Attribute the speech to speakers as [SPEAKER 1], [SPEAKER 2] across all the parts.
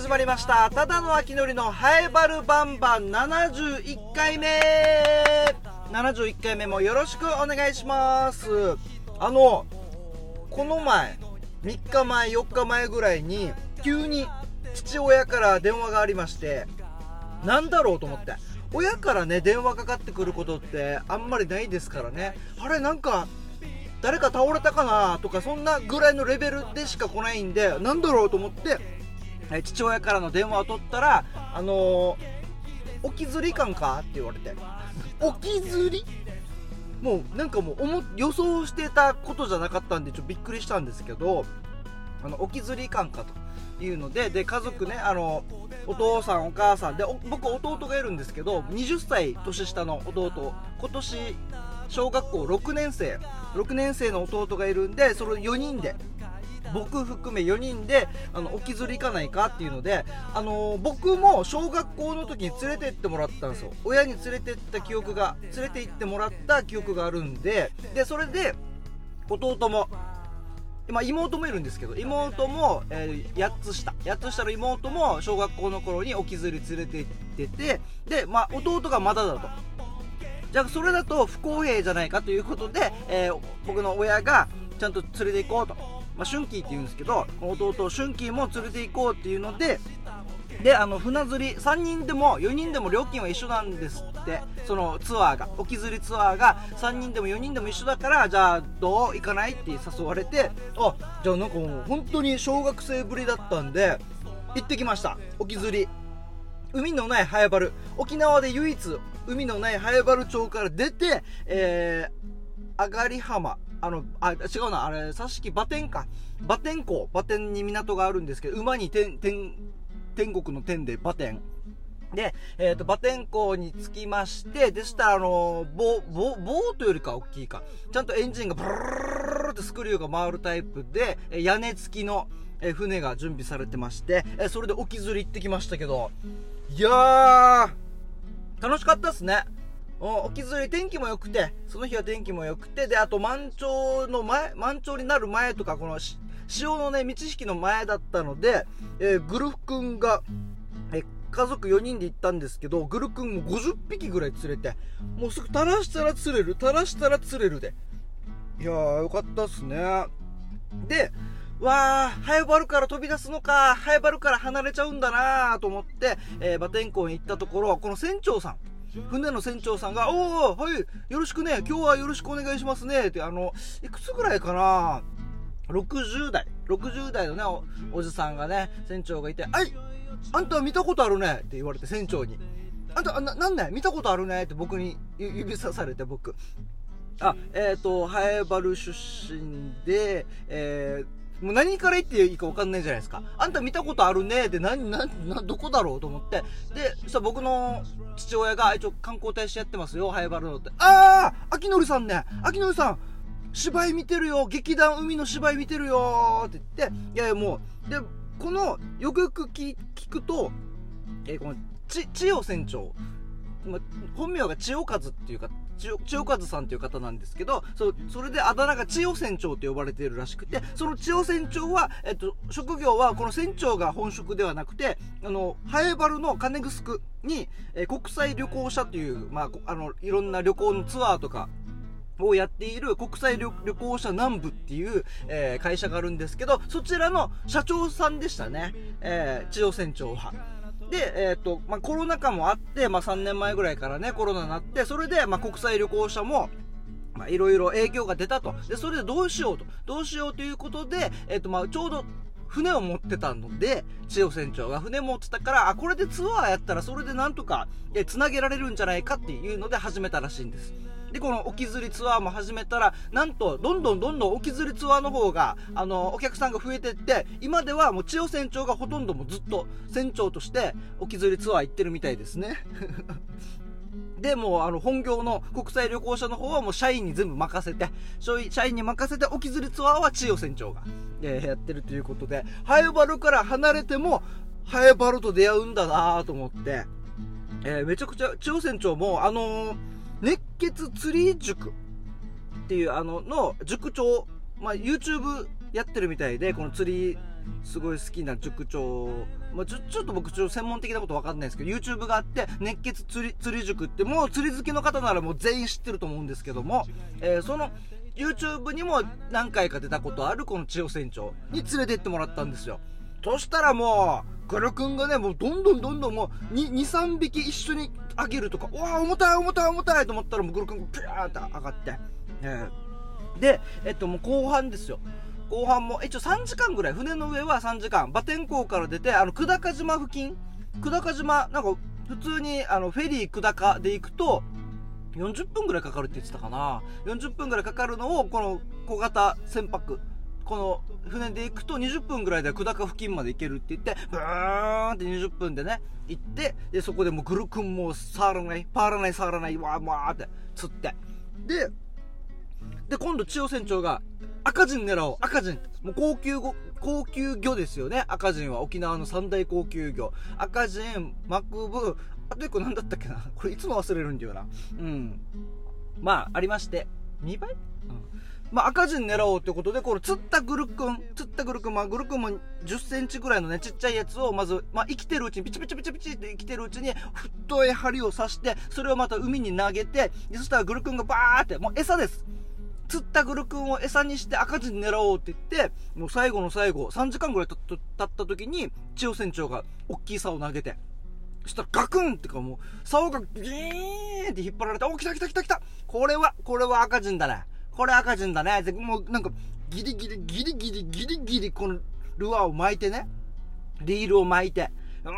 [SPEAKER 1] 始まりました。ただの秋のりのハエバルバンバン。71回目。71回目もよろしくお願いします。あのこの前3日前4日前ぐらいに急に父親から電話がありましてなんだろうと思って。親からね電話かかってくることってあんまりないですからね。あれなんか誰か倒れたかなとかそんなぐらいのレベルでしか来ないんでなんだろうと思って父親からの電話を取ったらあのー、置きずり感かって言われて。置きずり？もうなんかもう予想してたことじゃなかったんでちょっとびっくりしたんですけどあの置きずり感かというのでで家族ねあのお父さんお母さんで僕弟がいるんですけど20歳年下の弟今年小学校6年生6年生の弟がいるんでそれ4人で僕含め4人であの置きずり行かないかっていうので、あの、僕も小学校の時に連れて行ってもらったんですよ。親に連れて行った記憶が連れて行ってもらった記憶があるんででそれで弟もま、妹もいるんですけど妹も、えー、8つ下。8つ下の妹も小学校の頃に置きずり連れて行っててで、まあ、弟がまだだと。じゃあそれだと不公平じゃないかということで、えー、僕の親がちゃんと連れて行こうと、まあ、春季って言うんですけど弟春季も連れて行こうっていうのでであの船釣り3人でも4人でも料金は一緒なんですって。そのツアーが沖釣りツアーが3人でも4人でも一緒だからじゃあどう行かないって誘われてあじゃあなんかもう本当に小学生ぶりだったんで行ってきました。沖釣り。海のない早原。沖縄で唯一海のない早原町から出て、えー、上がり浜。あの、あ、違うな、あれ、佐敷馬天か。馬天港、馬天に港があるんですけど、馬に天、天、天国の天で馬天。で、えっ、ー、と、馬天港に着きまして、でしたら、あのー、ボ、ボ、ボートよりか大きいか。ちゃんとエンジンがブルルルってスクリューが回るタイプで、屋根付きの、え船が準備されてまして、えそれで沖釣り行ってきましたけど、いやー、楽しかったっすね。沖釣り天気も良くて、その日は天気も良くて、で、あと満潮の前、満潮になる前とか、この潮のね、満ち引きの前だったので、えー、グルフ君が、え家族4人で行ったんですけど、グル君も50匹ぐらい釣れて、もうすぐ垂らしたら釣れる、垂らしたら釣れるで。いやー、よかったっすね。で、わあ、ハエバルから飛び出すのか、ハエバルから離れちゃうんだなと思って、えー、馬天港に行ったところ、この船長さん、船の船長さんが、おおはい、よろしくね、今日はよろしくお願いしますね、って、あの、いくつぐらいかな？60代、60代のねお、おじさんがね、船長がいて、はい、あんた見たことあるねって言われて、船長に。あんた、な、なんね見たことあるねって僕に指さされて、僕。あ、えっ、ー、と、ハエバル出身で、えー、もう何から言っていいか分かんないじゃないですか。あんた見たことあるねで、何、何、何、どこだろうと思って。で、そしたら僕の父親が、一応観光大使やってますよ、ハエバルのって。ああ秋のりさんね秋のりさん芝居見てるよ劇団海の芝居見てるよって言って、いやいやもう、で、この、よくよく聞くと、えー、この、ち、千代船長ま本名が千代和っていうか千代和さんっていう方なんですけどそそれであだ名が千代船長と呼ばれているらしくてその千代船長は、えっと、職業はこの船長が本職ではなくてあのハエバルの金城に、え国際旅行者という、まあ、あのいろんな旅行のツアーとかをやっている国際旅行者南部っていう、えー、会社があるんですけど、そちらの社長さんでしたね。えー、千代船長は。で、えっ、ー、と、まあ、コロナ禍もあって、まあ、3年前ぐらいからね、コロナになって、それで、まあ、国際旅行者も、まあ、いろいろ影響が出たと。で、それでどうしようと。どうしようということで、えっ、ー、と、まあ、ちょうど、船を持ってたので、千代船長が船持ってたから、あ、これでツアーやったらそれでなんとか、え、繋げられるんじゃないかっていうので始めたらしいんです。で、この沖釣りツアーも始めたら、なんと、どんどんどんどん沖釣りツアーの方が、あの、お客さんが増えてって、今ではもう千代船長がほとんどもずっと船長として沖釣りツアー行ってるみたいですね。で、も、あの、本業の国際旅行者の方はもう社員に全部任せて、社員に任せて、沖釣りツアーは千代船長が、えー、やってるということで、ハエバルから離れても、ハエバルと出会うんだなと思って、えー、めちゃくちゃ、千代船長も、あのー熱血釣り塾っていうあのの塾長、まあ、YouTube やってるみたいでこの釣りすごい好きな塾長、まあ、ちょちょっと僕ちょっと専門的なこと分かんないですけど YouTube があって熱血釣り釣り塾ってもう釣り好きの方ならもう全員知ってると思うんですけども、えー、その YouTube にも何回か出たことあるこの千代船長に連れてってもらったんですよ。そしたらもうグル君がねもうどんどんどんどんもう23匹一緒にあげるとかうわ重たい重たい重たいと思ったらもうグル君がピューって上がって、えー、でえっともう後半ですよ。後半も一応3時間ぐらい。船の上は3時間。馬天港から出てあの久高島付近。久高島なんか普通にあのフェリー久高で行くと40分ぐらいかかるって言ってたかな。40分ぐらいかかるのをこの小型船舶。この船で行くと20分ぐらいで久高付近まで行けるって言ってブーンって20分でね行ってでそこでもうグルクンも触らないパーらない触らないわーわーって釣って。でで今度千代船長が赤人狙おう赤人もう高級高級魚ですよね赤人は。沖縄の三大高級魚。赤人マクブあと1個何だったっけな？これいつも忘れるんだよな。うん。まあありまして。2倍、うん。まあ、赤字狙おうということで、この釣ったグルクン、釣ったグルクン、まあ、グルクンも10センチぐらいのね、ちっちゃいやつを、まず、まあ、生きてるうちに、ピチピチピチピチって生きてるうちに、太い針を刺して、それをまた海に投げて、そしたらグルクンがバーって、もう餌です。釣ったグルクンを餌にして赤字狙おうって言って、もう最後の最後、3時間ぐらい経った時に、千代船長が大きい竿を投げて、そしたらガクンってかもう、竿がギーンって引っ張られて、お、来た来た来た来たこれは、これは赤字だね。これ赤字だね。もうなんか、ギリギリ、ギリギリ、ギリギリ、このルアーを巻いてね、リールを巻いて、うわ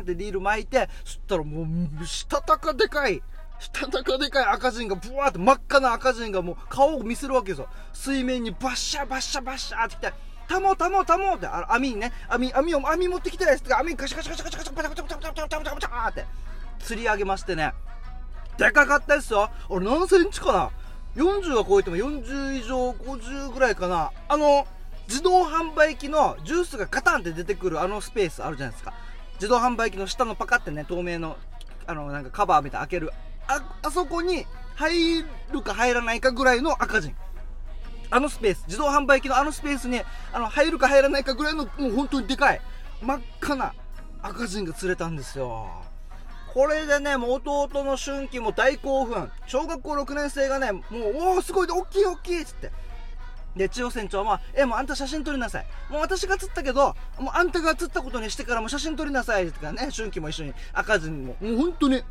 [SPEAKER 1] ーってリール巻いて、そしたらもう、したたかでかい、したたかでかい赤人がブワーって真っ赤な赤人がもう顔を見せるわけですよ。水面にバッシャバッシャバッシャって来て、たもたもたもって、あ網にね、網、網を、網持ってきてないです網ガシャガシャガシャガシャガシャガシャガシャガシャガシャガシャガシャガシャって釣り上げましてね。でかかったですよ。俺何センチかな40は超えても40以上50ぐらいかな。あの自動販売機のジュースがガタンって出てくるあのスペースあるじゃないですか。自動販売機の下のパカってね透明のあのなんかカバーみたいな開ける。ああそこに入るか入らないかぐらいの赤字。あのスペース。自動販売機のあのスペースにあの入るか入らないかぐらいのもう本当にでかい真っ赤な赤字が釣れたんですよ。これでね、もう弟の春季も大興奮。小学校6年生がね、もう、おお、すごい、大きい、大きいっつって。で、千代船長は、え、もうあんた写真撮りなさい。もう私が釣ったけど、もうあんたが釣ったことにしてからも写真撮りなさい。ってかね、春季も一緒に、赤字にも。もう本当に、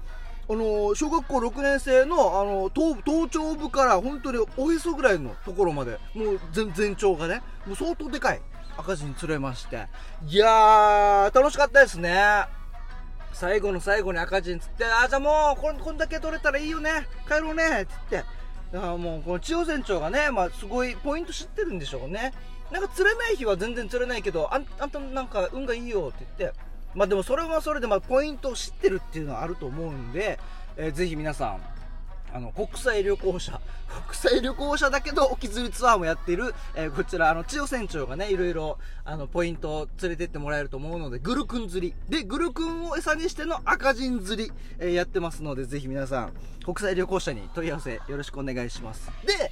[SPEAKER 1] あの、小学校6年生の、あのー、頭頂部から本当におへそぐらいのところまで、もう全全長がね、もう相当でかい赤字に釣れまして。いやー、楽しかったですね。最後の最後に赤字につって、あ、じゃあもうこ、こんだけ取れたらいいよね、帰ろうね、つって、だからもう、この千代船長がね、まあ、すごいポイント知ってるんでしょうね。なんか釣れない日は全然釣れないけど、あんあんたなんか運がいいよって言って、まあでもそれはそれで、まあ、ポイントを知ってるっていうのはあると思うんで、えー、ぜひ皆さん、あの国際旅行者。国際旅行者だけど沖釣りツアーもやっている、えー、こちらあの千代船長がねいろいろあのポイントを連れてってもらえると思うのでグルクン釣り。でグルクンを餌にしての赤人釣り、えー、やってますのでぜひ皆さん国際旅行者に問い合わせよろしくお願いします。で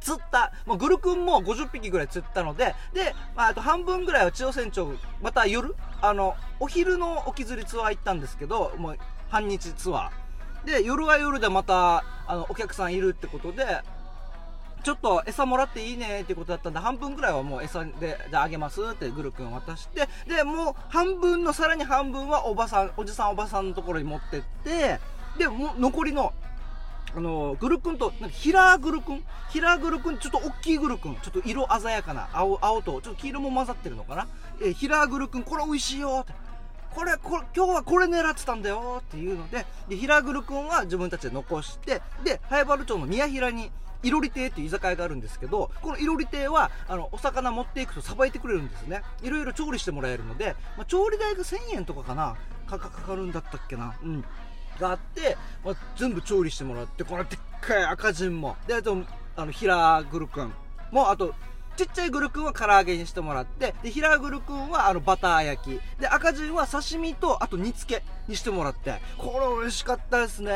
[SPEAKER 1] 釣った、もうグルクンも50匹ぐらい釣ったので、で、まあ、あと半分ぐらいは千代船長、また夜、あの、お昼の沖釣りツアー行ったんですけど、もう半日ツアー。で夜は夜でまたあのお客さんいるってことでちょっと餌もらっていいねってことだったんで半分ぐらいはもう餌でじゃあげますってグル君渡してでもう半分のさらに半分はおばさんおじさんおばさんのところに持ってってでも残りのあのグル君となんかヒラーグル君？ヒラーグル君ちょっと大きいグル君ちょっと色鮮やかな青青とちょっと黄色も混ざってるのかな？えヒラーグル君これ美味しいよって。これこれ今日はこれ狙ってたんだよっていうのでで平黒君は自分たちで残してで早原町の宮平にいろり亭っていう居酒屋があるんですけどこのいろり亭はあのお魚持っていくとさばいてくれるんですね。いろいろ調理してもらえるので、まあ、調理代が1000円とかかな。かかかるんだったっけな。うん。があって、まあ、全部調理してもらってこのでっかい赤人も。であとあの平黒君もあとちっちゃいグルクンは唐揚げにしてもらって、で、平グルクンはあのバター焼き、で、赤字は刺身と、あと煮付けにしてもらって、これ美味しかったですね。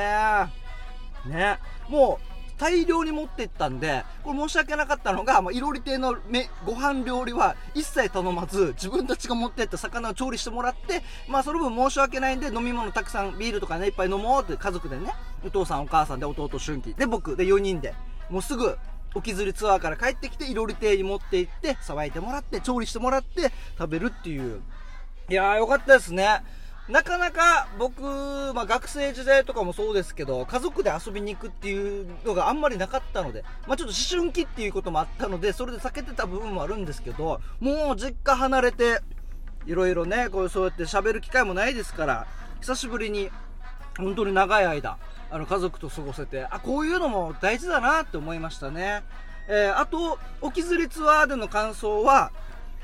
[SPEAKER 1] ね。もう、大量に持ってったんで、これ申し訳なかったのが、まあ、いろり亭のめご飯料理は一切頼まず、自分たちが持ってった魚を調理してもらって、まあ、その分申し訳ないんで、飲み物たくさん、ビールとかね、いっぱい飲もうって家族でね、お父さんお母さんで弟春季で僕で4人で、もうすぐ沖釣りツアーから帰ってきて、いろり亭に持って行って、さばいてもらって、調理してもらって食べるっていう。いやーよかったですね。なかなか僕、まあ、学生時代とかもそうですけど、家族で遊びに行くっていうのがあんまりなかったので、まあ、ちょっと思春期っていうこともあったので、それで避けてた部分もあるんですけど、もう実家離れて、いろいろね、こうそうやって喋る機会もないですから、久しぶりに、本当に長い間、あの家族と過ごせて、あ、こういうのも大事だなって思いましたね。えー、あと、沖釣りツアーでの感想は、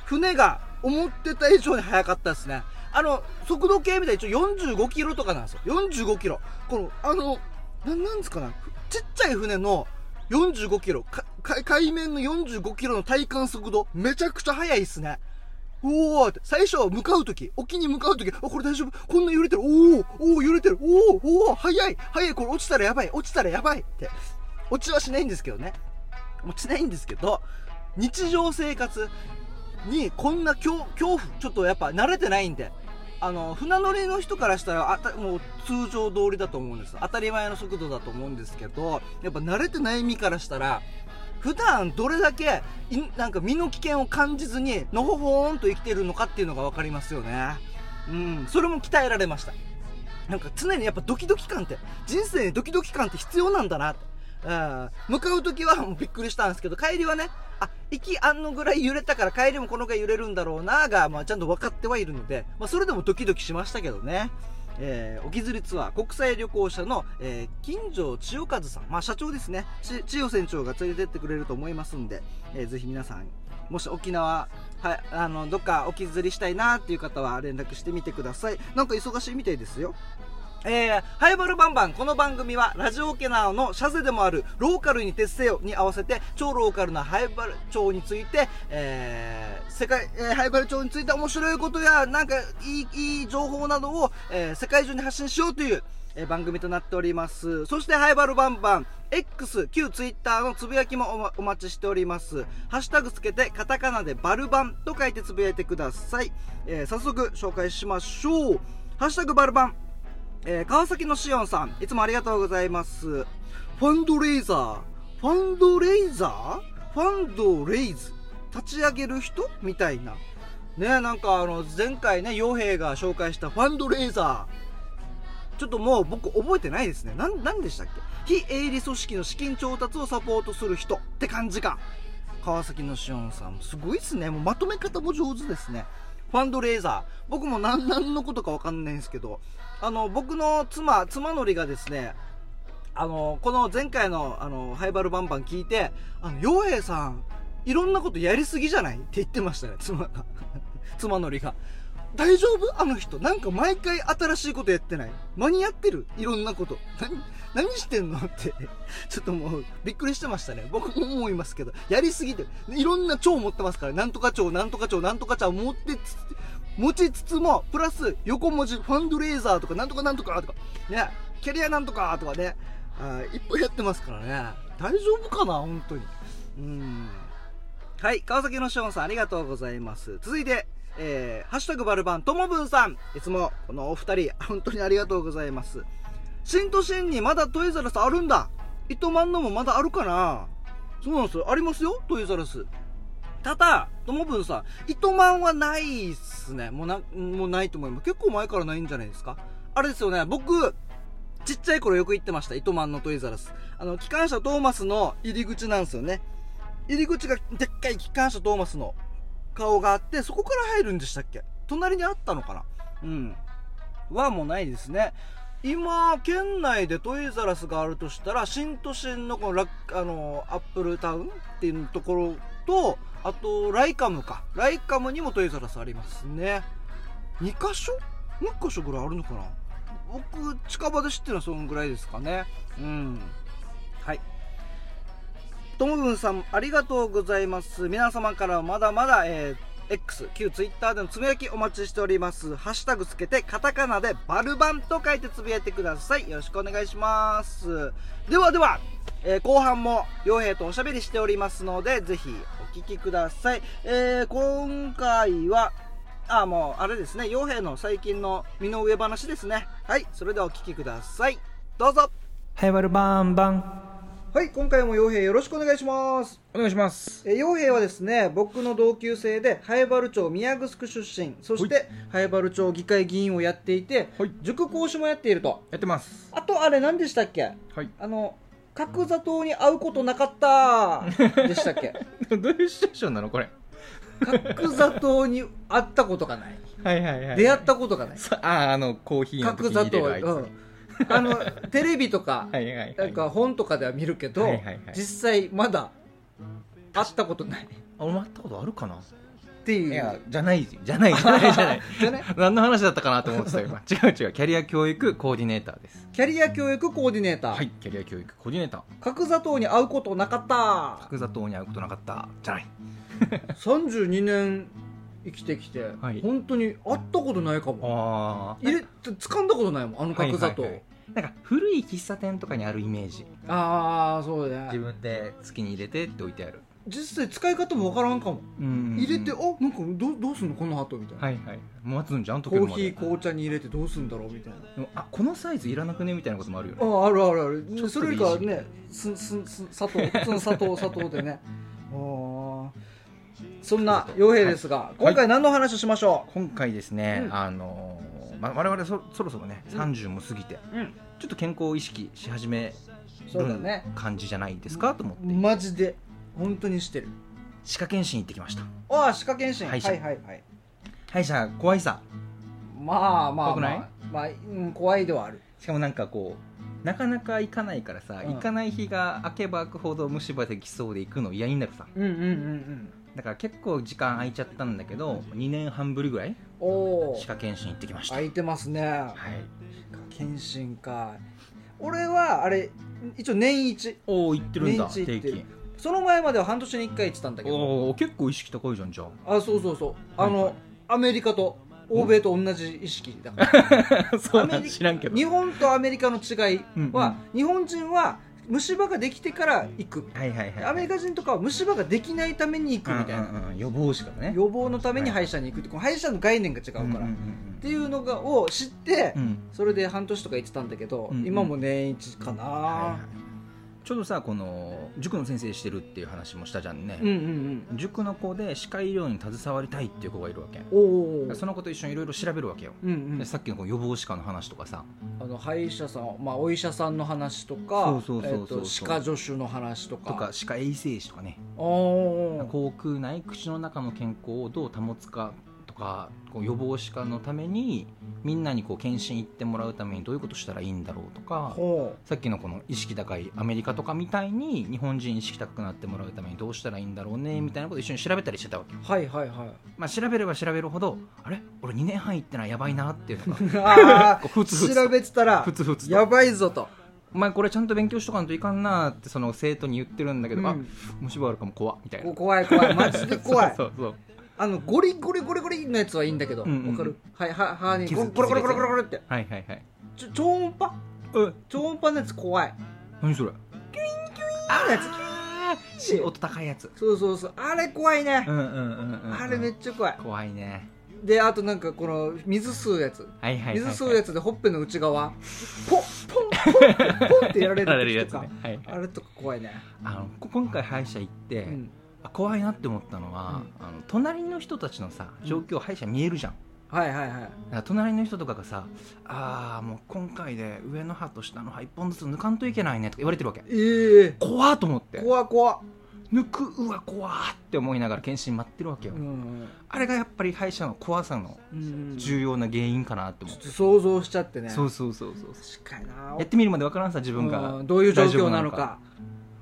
[SPEAKER 1] 船が思ってた以上に速かったですね。あの、速度計みたいに一応45キロとかなんですよ。45キロ。この、あの、ななんですかな。ちっちゃい船の45キロ、海面の45キロの体感速度、めちゃくちゃ速いっすね。おおって、最初向かうとき、沖に向かうとき、あ、これ大丈夫？こんな揺れてる。おおおお揺れてる。おおおお早い。早いこれ落ちたらやばい。落ちたらやばいって。落ちはしないんですけどね。落ちないんですけど、日常生活にこんな恐怖、ちょっとやっぱ慣れてないんで、あの船乗りの人からしたらあたもう通常通りだと思うんです。当たり前の速度だと思うんですけどやっぱ慣れてない身からしたら普段どれだけなんか身の危険を感じずにのほほーんと生きてるのかっていうのが分かりますよね。うん。それも鍛えられました。なんか常にやっぱドキドキ感って人生にドキドキ感って必要なんだなって。うん、向かう時はもうびっくりしたんですけど帰りはねあ息あんのぐらい揺れたから帰りもこのぐらい揺れるんだろうなが、まあ、ちゃんと分かってはいるので、まあ、それでもドキドキしましたけどね。えー、沖釣りツアー国際旅行者の、えー、金城千代和さん、まあ、社長ですね。千代船長が連れてってくれると思いますんで、えー、ぜひ皆さんもし沖縄はあのどっか沖釣りしたいなっていう方は連絡してみてください。なんか忙しいみたいですよ。えー、ハイバルバンバン。この番組は、ラジオ沖縄のシャゼでもある、ローカルに徹せよに合わせて、超ローカルなハイバル町について、えー、世界、えー、ハイバル町について面白いことや、なんか、いい、いい情報などを、えー、世界中に発信しようという、えー、番組となっております。そして、ハイバルバンバン、X、旧 Twitter のつぶやきもお待ちしております。ハッシュタグつけて、カタカナでバルバンと書いてつぶやいてください。えー、早速紹介しましょう。ハッシュタグバルバン。えー、川崎のしおんさん、いつもありがとうございます。ファンドレイザーファンドレイザー？ファンドレイズ？立ち上げる人？みたいな。ねなんかあの、前回ね、傭兵が紹介したファンドレイザー。ちょっともう僕覚えてないですね。な、なんでしたっけ？非営利組織の資金調達をサポートする人って感じか。川崎のしおんさん、すごいっすね。もうまとめ方も上手ですね。ファンドレーザー。僕も何、何のことかわかんないんですけど、あの、僕の妻、妻のりがですね、あの、この前回の、あの、ハイバルバンバン聞いて、あの、洋平さん、いろんなことやりすぎじゃない？って言ってましたね、妻が。妻のりが。大丈夫？あの人。なんか毎回新しいことやってない？間に合ってる？いろんなこと。何、何してんの？って。ちょっともう、びっくりしてましたね。僕も思いますけど。やりすぎて。いろんな蝶持ってますから。なんとか蝶、なんとか蝶、なんとか蝶持ってつ、持ちつつも、プラス、横文字、ファンドレーザーとか、なんとかなんとかとか、ね、キャリアなんとかとかね、あいっぱいやってますからね。大丈夫かな本当に。うん。はい、川崎のショーンさんありがとうございます。続いて、えー、ハッシュタグバルバン、ともぶんさん。いつも、このお二人、本当にありがとうございます。新都心にまだトイザラスあるんだ。糸満のもまだあるかなそうなんですよ。ありますよ、トイザラス。ただ、ともぶんさん、糸満はないっすね。もうな、もうないと思います。結構前からないんじゃないですか？あれですよね、僕、ちっちゃい頃よく行ってました。糸満のトイザラス。あの、機関車トーマスの入り口なんですよね。入り口がでっかい機関車トーマスの顔があって、そこから入るんでしたっけ？隣にあったのかな？うん。はもうないですね。今、県内でトイザラスがあるとしたら、新都心のこのラあのアップルタウンっていうところと、あと、ライカムか。ライカムにもトイザラスありますね。2箇所 ?2 箇所ぐらいあるのかな？僕、近場で知ってるのはそのぐらいですかね。うん。はい。ともぶんさん、ありがとうございます。皆様からまだまだ、えー、X、旧 Twitter でのつぶやきお待ちしております。ハッシュタグつけて、カタカナでバルバンと書いてつぶやいてください。よろしくお願いします。ではでは、えー後半も傭兵とおしゃべりしておりますのでぜひお聞きください、えー今回はあもうあれですね。傭兵の最近の身の上話ですね。はいそれではお聞きください。どうぞ。
[SPEAKER 2] ハイバルバンバン。
[SPEAKER 1] はい今回も傭兵よろしくお願いします。
[SPEAKER 2] お願いします。
[SPEAKER 1] えー傭兵はですね僕の同級生で灰原町宮城出身。そして灰原町議会議員をやっていて、
[SPEAKER 2] はい。
[SPEAKER 1] 塾講師もやっていると。
[SPEAKER 2] やってます。
[SPEAKER 1] あとあれ何でしたっけ？
[SPEAKER 2] はい。
[SPEAKER 1] あの角砂糖に会うことなかった。でしたっけ？
[SPEAKER 2] どういうシチュエーションなのこれ？
[SPEAKER 1] 角砂糖に会ったことがない。
[SPEAKER 2] はいはいは
[SPEAKER 1] 出会ったことがない。
[SPEAKER 2] さああのコーヒーの時に
[SPEAKER 1] 角砂糖、
[SPEAKER 2] 入れるあいつ。
[SPEAKER 1] うん、あのテレビとか
[SPEAKER 2] はいはいはい。
[SPEAKER 1] なんか本とかでは見るけど、
[SPEAKER 2] はいはいはい。
[SPEAKER 1] 実際まだ会ったことない。っ
[SPEAKER 2] あ会ったことあるかな？
[SPEAKER 1] ていう。
[SPEAKER 2] いやじゃないじゃない。じゃない。じゃない。
[SPEAKER 1] じゃね
[SPEAKER 2] 何の話だったかなと思ってたよ今。違う違う。キャリア教育コーディネーターです。
[SPEAKER 1] キャリア教育コーディネーター、
[SPEAKER 2] はいキャリア教育コーディネーター。
[SPEAKER 1] 角砂糖に会うことなかった。
[SPEAKER 2] 角砂糖に会うことなかった。じゃない。
[SPEAKER 1] 32年生きてきて、
[SPEAKER 2] はい。
[SPEAKER 1] 本当に会ったことないかも。
[SPEAKER 2] あ
[SPEAKER 1] 入れ掴んだことないもんあの角砂糖、
[SPEAKER 2] はいはい。はいなんか古い喫茶店とかにあるイメージ。
[SPEAKER 1] ああそうだね。
[SPEAKER 2] 自分で好きに入れてって置いてある
[SPEAKER 1] 実際使い方もわからんかも、
[SPEAKER 2] うん。
[SPEAKER 1] 入れてあなんかどうどうすんのこの後みたいな、
[SPEAKER 2] はいはい待つんじゃん溶
[SPEAKER 1] コーヒー紅茶に入れてどうすんだろうみたいな。
[SPEAKER 2] あこのサイズいらなくねみたいなこともあるよね。
[SPEAKER 1] ああるあるある。
[SPEAKER 2] ちょっと
[SPEAKER 1] それよりかはねすすす砂糖普通の砂糖砂糖でね。ああそんな傭兵ですが、今回何の話をしましょ
[SPEAKER 2] 今回ですね、
[SPEAKER 1] うん。
[SPEAKER 2] あのーま、我々そそろそろね
[SPEAKER 1] うん。
[SPEAKER 2] 30も過ぎて、
[SPEAKER 1] う、うん、
[SPEAKER 2] ちょっと健康を意識し始める
[SPEAKER 1] そうだね。
[SPEAKER 2] 感じじゃないですか？と思って。
[SPEAKER 1] マジで本当にしてる。
[SPEAKER 2] 歯科検診行ってきました。
[SPEAKER 1] ああ歯科検診。は
[SPEAKER 2] 歯医者。
[SPEAKER 1] いはいはい。
[SPEAKER 2] 歯医者怖いさ。
[SPEAKER 1] まあまあ
[SPEAKER 2] 怖くない？
[SPEAKER 1] まあ、まあうん、怖いではある。
[SPEAKER 2] しかもなんかこうなかなか行かないからさ、
[SPEAKER 1] うん。
[SPEAKER 2] 行かない日が明けば明くほど虫歯できそうで行くの嫌になるさ。
[SPEAKER 1] うんうんうんうん。
[SPEAKER 2] だから結構時間空いちゃったんだけど2年半ぶりぐらい歯科検診行ってきました。
[SPEAKER 1] 空いてますね。
[SPEAKER 2] はい。
[SPEAKER 1] 検診か。俺はあれ一応年一。
[SPEAKER 2] おお行ってるんだ。定期
[SPEAKER 1] その前までは半年に1回行ってたんだけど。
[SPEAKER 2] 結構意識高いじゃんじゃ
[SPEAKER 1] あ。そうそうそう。あの、
[SPEAKER 2] はいはい。
[SPEAKER 1] アメリカと欧米と同じ意識だ。から
[SPEAKER 2] あそうなん知らんけど。
[SPEAKER 1] 日本とアメリカの違いは、
[SPEAKER 2] うん
[SPEAKER 1] 日本人は虫歯ができてから行く。
[SPEAKER 2] はいはいはい
[SPEAKER 1] アメリカ人とかは虫歯ができないために行くみたいな、
[SPEAKER 2] うんうんうん。予防歯科だね。
[SPEAKER 1] 予防のために歯医者に行くってこの歯医者の概念が違うから、
[SPEAKER 2] うんうんうん
[SPEAKER 1] っていうのがを知って、
[SPEAKER 2] うん。
[SPEAKER 1] それで半年とか行ってたんだけど、
[SPEAKER 2] うんうん。
[SPEAKER 1] 今も年一かな、
[SPEAKER 2] はいはいちょうどさこの塾の先生してるっていう話もしたじゃんね、
[SPEAKER 1] うんうん
[SPEAKER 2] 塾の子で歯科医療に携わりたいっていう子がいるわけ。その子と一緒にいろいろ調べるわけよ、
[SPEAKER 1] うんうん。
[SPEAKER 2] でさっきの予防歯科の話とかさ。
[SPEAKER 1] あの歯医者さん、まあ、お医者さんの話とか歯科助手の話とか。
[SPEAKER 2] とか歯科衛生士とかね。口腔内口の中の健康をどう保つかとかこう予防歯科のためにみんなにこう検診行ってもらうためにどういうことしたらいいんだろうとか
[SPEAKER 1] ほ
[SPEAKER 2] さっきのこの意識高いアメリカとかみたいに日本人意識高くなってもらうためにどうしたらいいんだろうねみたいなことを一緒に調べたりしてたわけ
[SPEAKER 1] はいはいはい。
[SPEAKER 2] まあ、調べれば調べるほどあれ？俺2年半行ってないやばいなっていうのが ふつふつ
[SPEAKER 1] あ調べてたら
[SPEAKER 2] ふつふつと。
[SPEAKER 1] やばいぞと、
[SPEAKER 2] お前これちゃんと勉強しとかんといかんなってその生徒に言ってるんだけど、
[SPEAKER 1] うん。
[SPEAKER 2] あ虫歯あるかも怖っみたいな。
[SPEAKER 1] こ怖い怖い。マジで怖い。
[SPEAKER 2] そうそう
[SPEAKER 1] あのゴリゴリゴリゴリのやつはいいんだけど。わ、
[SPEAKER 2] うんうん。
[SPEAKER 1] かる？はいは歯に
[SPEAKER 2] 傷
[SPEAKER 1] ゴロゴロゴロゴロゴロって
[SPEAKER 2] はいはいはい
[SPEAKER 1] ちょ超音波
[SPEAKER 2] え
[SPEAKER 1] 超音波のやつ怖い
[SPEAKER 2] 何それ
[SPEAKER 1] あやつ
[SPEAKER 2] あーし音高いやつ
[SPEAKER 1] そうそうそうあれ怖いね
[SPEAKER 2] う、んうんうん
[SPEAKER 1] あれめっちゃ怖い
[SPEAKER 2] 怖いね
[SPEAKER 1] であとなんかこの水吸うやつ
[SPEAKER 2] はいはいはい、はい、
[SPEAKER 1] 水吸うやつでほっぺの内側ポンポンポンポンってやられ
[SPEAKER 2] るやつ
[SPEAKER 1] とか、
[SPEAKER 2] ねはいはい
[SPEAKER 1] あれとか怖いね、
[SPEAKER 2] あのこ今回歯医者行って、
[SPEAKER 1] うん、
[SPEAKER 2] あ怖いなって思ったのは、あの隣の人たちのさ状況歯医者見えるじゃん、
[SPEAKER 1] はいはいはい。
[SPEAKER 2] だから隣の人とかがさ「ああもう今回で上の歯と下の歯一本ずつ抜かんといけないね」とか言われてるわけ。
[SPEAKER 1] ええ。
[SPEAKER 2] 怖っと思って。
[SPEAKER 1] 怖怖
[SPEAKER 2] 抜くうわ怖って思いながら検診待ってるわけよ、
[SPEAKER 1] うん、
[SPEAKER 2] あれがやっぱり歯医者の怖さの
[SPEAKER 1] うん、
[SPEAKER 2] 重要な原因かなって思って、
[SPEAKER 1] ちょっと想像しちゃってね。
[SPEAKER 2] そうそうそうそう。
[SPEAKER 1] 確かにな。
[SPEAKER 2] やってみるまでわからんさ自分が、
[SPEAKER 1] うん。どういう状況なのか。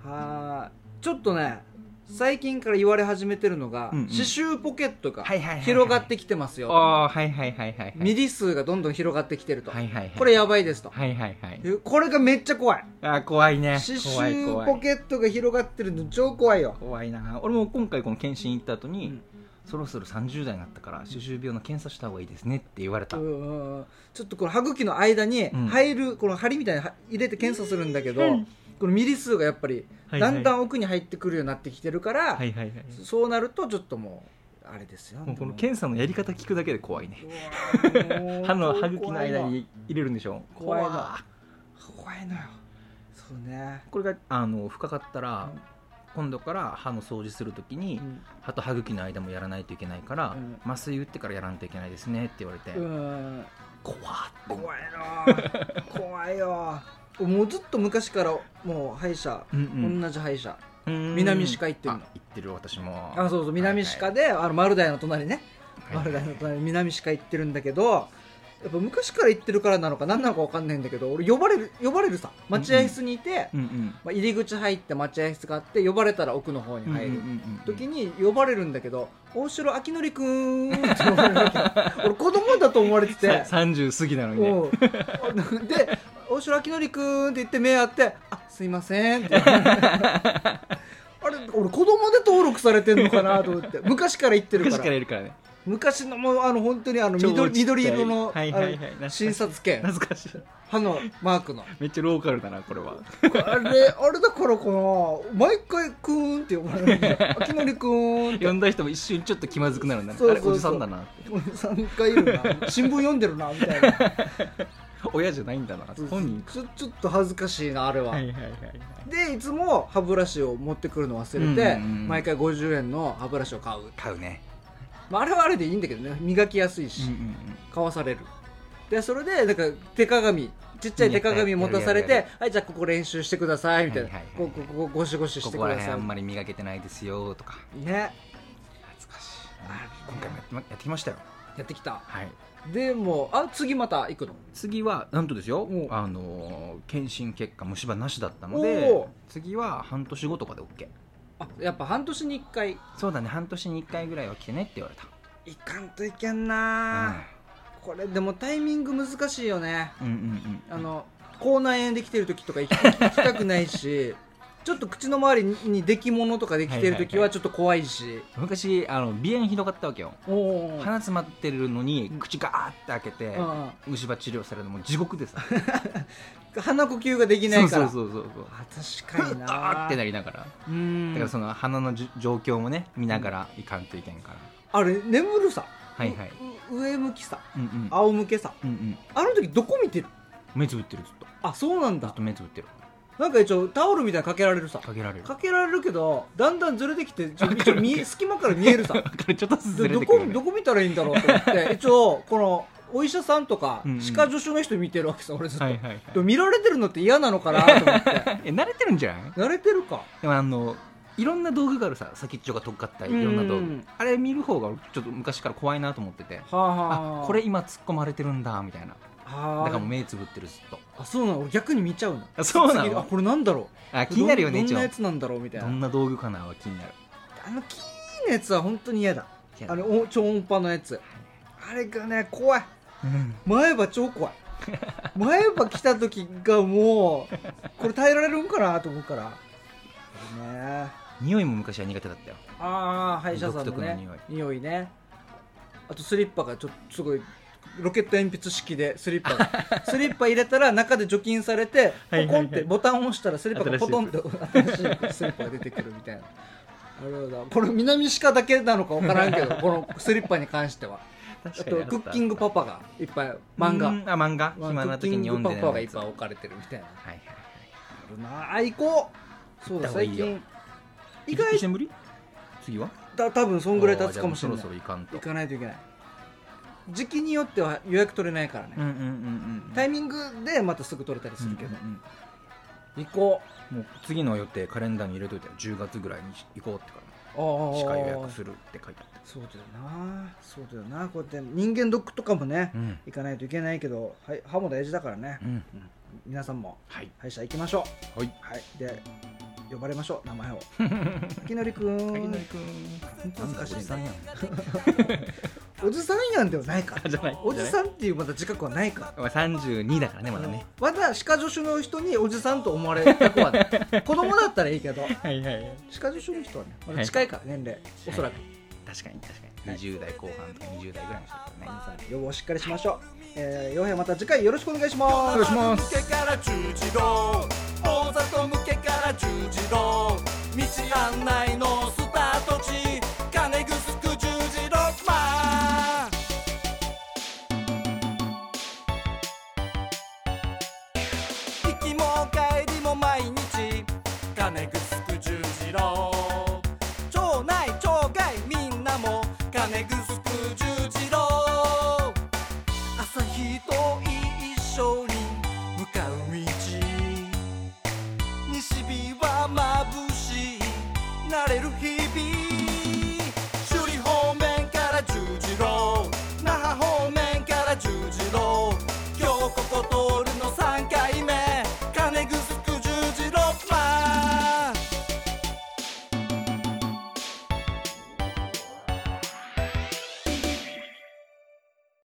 [SPEAKER 1] はい。ちょっとね最近から言われ始めてるのが、
[SPEAKER 2] うんうん。
[SPEAKER 1] 歯周ポケットが広がってきてますよ、
[SPEAKER 2] ああはいはいはいはいはい。
[SPEAKER 1] ミリ数がどんどん広がってきてると、
[SPEAKER 2] はいはいはい
[SPEAKER 1] これやばいですと、
[SPEAKER 2] はいはいはい。
[SPEAKER 1] えこれがめっちゃ怖い。
[SPEAKER 2] あー怖いね。
[SPEAKER 1] 歯
[SPEAKER 2] 怖い
[SPEAKER 1] 周
[SPEAKER 2] 怖い。
[SPEAKER 1] ポケットが広がってるの超怖いよ。
[SPEAKER 2] 怖いな。俺も今回この検診行った後に、
[SPEAKER 1] うん。
[SPEAKER 2] そろそろ30代になったから歯周病の検査した方がいいですねって言われた、
[SPEAKER 1] うんちょっとこの歯茎の間に
[SPEAKER 2] うん。
[SPEAKER 1] 入るこの針みたいなの入れて検査するんだけど、ここのミリ数がやっぱり
[SPEAKER 2] はい
[SPEAKER 1] だんだん奥に入ってくるようになってきてるから、
[SPEAKER 2] はいはいはい。
[SPEAKER 1] そうなるとちょっともうあれですよ
[SPEAKER 2] この
[SPEAKER 1] 剣
[SPEAKER 2] 検査のやり方聞くだけで怖いね。歯の歯茎の間に入れるんでしょ
[SPEAKER 1] 怖いの
[SPEAKER 2] 怖
[SPEAKER 1] 怖いのよ。そうね。
[SPEAKER 2] これがあの深かったら、今度から歯の掃除するときに、
[SPEAKER 1] うん。
[SPEAKER 2] 歯と歯茎の間もやらないといけないから、
[SPEAKER 1] うん。
[SPEAKER 2] 麻酔打ってからやらないといけないですねって言われて、
[SPEAKER 1] うん。
[SPEAKER 2] 怖っ。
[SPEAKER 1] 怖いな。怖いよもうずっと昔からもう歯医者、
[SPEAKER 2] うん
[SPEAKER 1] 同じ歯医者。
[SPEAKER 2] うん。
[SPEAKER 1] 南歯科行ってるの。
[SPEAKER 2] あ行ってる私も。
[SPEAKER 1] あそうそう南歯科で、あの丸大の隣ね。丸大の隣南歯科行ってるんだけどやっぱ昔から行ってるからなのか何なのか分かんないんだけど俺呼ばれる呼ばれるさ待合室にいて、
[SPEAKER 2] うんうん。
[SPEAKER 1] まあ、入り口入って待合室があって呼ばれたら奥の方に入る、
[SPEAKER 2] うんうんうんうん
[SPEAKER 1] 時に呼ばれるんだけど「大城明則くん」って呼ばれるわけ。俺子供だと思われてて。
[SPEAKER 2] さ30過ぎなのにね。
[SPEAKER 1] うん。で「大城明則くん」って言って目合って「あすい。ません」ってあれ俺子供で登録されてんのかなと思って昔から言ってるから
[SPEAKER 2] 昔からい。るからね
[SPEAKER 1] 昔のもうあの本当にあの緑緑色の,、
[SPEAKER 2] はい。はいはい。
[SPEAKER 1] あの診察券
[SPEAKER 2] 懐かしい。
[SPEAKER 1] 歯のマークの
[SPEAKER 2] めっちゃローカルだなこれは
[SPEAKER 1] あれあれだからかな毎回「くーん」って呼ばれるんだよ「明則くーん」って
[SPEAKER 2] 呼んだ人も一瞬ちょっと気まずくなるんだね
[SPEAKER 1] そうそうそう
[SPEAKER 2] あれおじさんだなって
[SPEAKER 1] 3回い。るな新聞読んでるなみたい。な
[SPEAKER 2] 親じゃないんだな本人
[SPEAKER 1] ちょちょっと恥ずかしいなあれは、
[SPEAKER 2] はいはいはい
[SPEAKER 1] でいつも歯ブラシを持ってくるの忘れて、
[SPEAKER 2] うんうんうん
[SPEAKER 1] 毎回50円の歯ブラシを買う、
[SPEAKER 2] 買うね。
[SPEAKER 1] まあ、あれはあれでいいんだけどね磨きやすいし、
[SPEAKER 2] うんうん
[SPEAKER 1] 買わされる。でそれでなんか手鏡ちっちゃい手鏡持たされてはいじゃあここ練習してくださいみたいな、
[SPEAKER 2] はいはいはい
[SPEAKER 1] ここここゴシゴシし
[SPEAKER 2] こ
[SPEAKER 1] てください。
[SPEAKER 2] こら辺あんまり磨けてないですよとか。
[SPEAKER 1] ね。
[SPEAKER 2] 懐かしい。
[SPEAKER 1] あ
[SPEAKER 2] 今回もやってまやってきましたよ
[SPEAKER 1] やってきた。
[SPEAKER 2] はい。
[SPEAKER 1] でもうあ次また行くの？
[SPEAKER 2] 次はなんとですよ。
[SPEAKER 1] お
[SPEAKER 2] あのー検診結果虫歯なしだったの
[SPEAKER 1] お
[SPEAKER 2] で
[SPEAKER 1] ー
[SPEAKER 2] 次は半年後とかで OK
[SPEAKER 1] あやっぱ半年に1回。
[SPEAKER 2] そうだね。半年に1回ぐらいは来てねって言われた。
[SPEAKER 1] 行かんといけんな、これでもタイミング難しいよね。
[SPEAKER 2] うんうんうん
[SPEAKER 1] あの口内炎できてる時とか行き行きたくないしちょっと口の周りに出来物とかできてる時はちょっと怖いし、
[SPEAKER 2] 昔あの鼻炎ひどかったわけよ。鼻詰まってるのに口ガーって開けて
[SPEAKER 1] うん。
[SPEAKER 2] 虫歯治療されるのも地獄でさ
[SPEAKER 1] 鼻呼吸ができないから。
[SPEAKER 2] そうそうそうそう
[SPEAKER 1] あ確かにな。
[SPEAKER 2] ってなりながら。
[SPEAKER 1] うん。
[SPEAKER 2] だからその鼻の状況もね見ながらいかんといけんから。
[SPEAKER 1] あれ眠るさ。
[SPEAKER 2] はいはい。う
[SPEAKER 1] 上向きさ。
[SPEAKER 2] うんうん。
[SPEAKER 1] 仰向けさ。
[SPEAKER 2] うんうん。
[SPEAKER 1] あの時どこ見てる？
[SPEAKER 2] 目つぶってるずっと。
[SPEAKER 1] あそうなんだ。
[SPEAKER 2] ずっと目つぶってる
[SPEAKER 1] なんか一応タオルみたいなのかけられるさ。
[SPEAKER 2] かけられる。
[SPEAKER 1] かけられるけどだんだんずれてきてちょ一応見え隙間から見えるさ。
[SPEAKER 2] ちょっとずつずれてくるね。
[SPEAKER 1] こどこ見たらいいんだろうと思って。一応このお医者さんとか歯科助手の人見てるわけさ俺ずっと、
[SPEAKER 2] はいはいはい。
[SPEAKER 1] でも見られてるのって嫌なのかなと思って。
[SPEAKER 2] え慣れてるんじゃない？
[SPEAKER 1] 慣れてるか。
[SPEAKER 2] でもあのいろんな道具があるさ先っちょがとっかったりいろんな道具。
[SPEAKER 1] うん
[SPEAKER 2] あれ見る方がちょっと昔から怖いなと思ってて。
[SPEAKER 1] はあは
[SPEAKER 2] あこれ今突っ込まれてるんだみたいな。
[SPEAKER 1] はあ
[SPEAKER 2] だからもう目つぶってるずっと。
[SPEAKER 1] あそうなの？俺逆に見ちゃうの。
[SPEAKER 2] あそうなの？
[SPEAKER 1] 次あこれなんだろう？
[SPEAKER 2] あ気になるよね
[SPEAKER 1] どんなやつなんだろう？みたいな。
[SPEAKER 2] どんな道具かなは気になる。
[SPEAKER 1] あのキーのやつは本当に嫌だ。あのお超音波のやつ。あれがね怖い。
[SPEAKER 2] うん。
[SPEAKER 1] 前歯超怖い。前歯来た時がもうこれ耐えられるんかなと思うから。ね。
[SPEAKER 2] 匂いも昔は苦手だったよ。
[SPEAKER 1] ああ歯医者さんの
[SPEAKER 2] 独特の
[SPEAKER 1] ね
[SPEAKER 2] 匂い。
[SPEAKER 1] 匂いね。あとスリッパがちょっとすごいロケット鉛筆式でスリッパ。が スリッパ入れたら中で除菌されてポ
[SPEAKER 2] はいはいはい。
[SPEAKER 1] コンってボタンを押したらスリッパがポトンって新しいスリッパが出てくるみたいな。これ南鹿だけなのか分からんけど このスリッパに関しては。あとクッキングパパがいっぱい漫画。
[SPEAKER 2] うんあ漫画。
[SPEAKER 1] まあ
[SPEAKER 2] 暇な時に読んで
[SPEAKER 1] クッキングパパがいっぱい置かれてるみたいな。
[SPEAKER 2] はいはい
[SPEAKER 1] あるなあ行こう。そうだ最近。意
[SPEAKER 2] 意
[SPEAKER 1] 外
[SPEAKER 2] 次は？
[SPEAKER 1] だ多分そんぐらい経つかもしれない。
[SPEAKER 2] そろそろ行かんと。
[SPEAKER 1] 行かないといけない時期によっては予約取れないからね、
[SPEAKER 2] うんうんうんうん
[SPEAKER 1] タイミングでまたすぐ取れたりするけど、
[SPEAKER 2] うんうん
[SPEAKER 1] 行こ
[SPEAKER 2] う。んもう次の予定カレンダーに入れといて。よ10月ぐらいに行こうってから歯科予約するって書いてあっ
[SPEAKER 1] そうだよな。そうだよな。こうやって人間ドックとかもね、
[SPEAKER 2] たうん。
[SPEAKER 1] 行かないといけないけどはい歯も大事だからね、
[SPEAKER 2] うん。
[SPEAKER 1] 皆さんも
[SPEAKER 2] はい。
[SPEAKER 1] 歯医者行きましょう。
[SPEAKER 2] はい。
[SPEAKER 1] はい。で呼ばれましょう。名前を。きのりくん。
[SPEAKER 2] 萩野くん。
[SPEAKER 1] 恥ずかしい。
[SPEAKER 2] さんやん
[SPEAKER 1] おじさんやんではないから。
[SPEAKER 2] じゃない
[SPEAKER 1] おじさんっていうまだ自覚はないから。
[SPEAKER 2] まあ32だからねまだね。
[SPEAKER 1] まだ歯科助手の人におじさんと思われた子はね 子供だったらいいけど。
[SPEAKER 2] はいはい
[SPEAKER 1] 歯科助手の人はねまだ近いから年齢おそらく。
[SPEAKER 2] 確かに確かに。20代後半とか20代ぐらいの人だったらね
[SPEAKER 1] 予防しっかりしましょう。
[SPEAKER 3] えー、洋平また次回よろしくお願いします。
[SPEAKER 2] お願いします。
[SPEAKER 1] 向けから十字路大里向けから十字路道案内の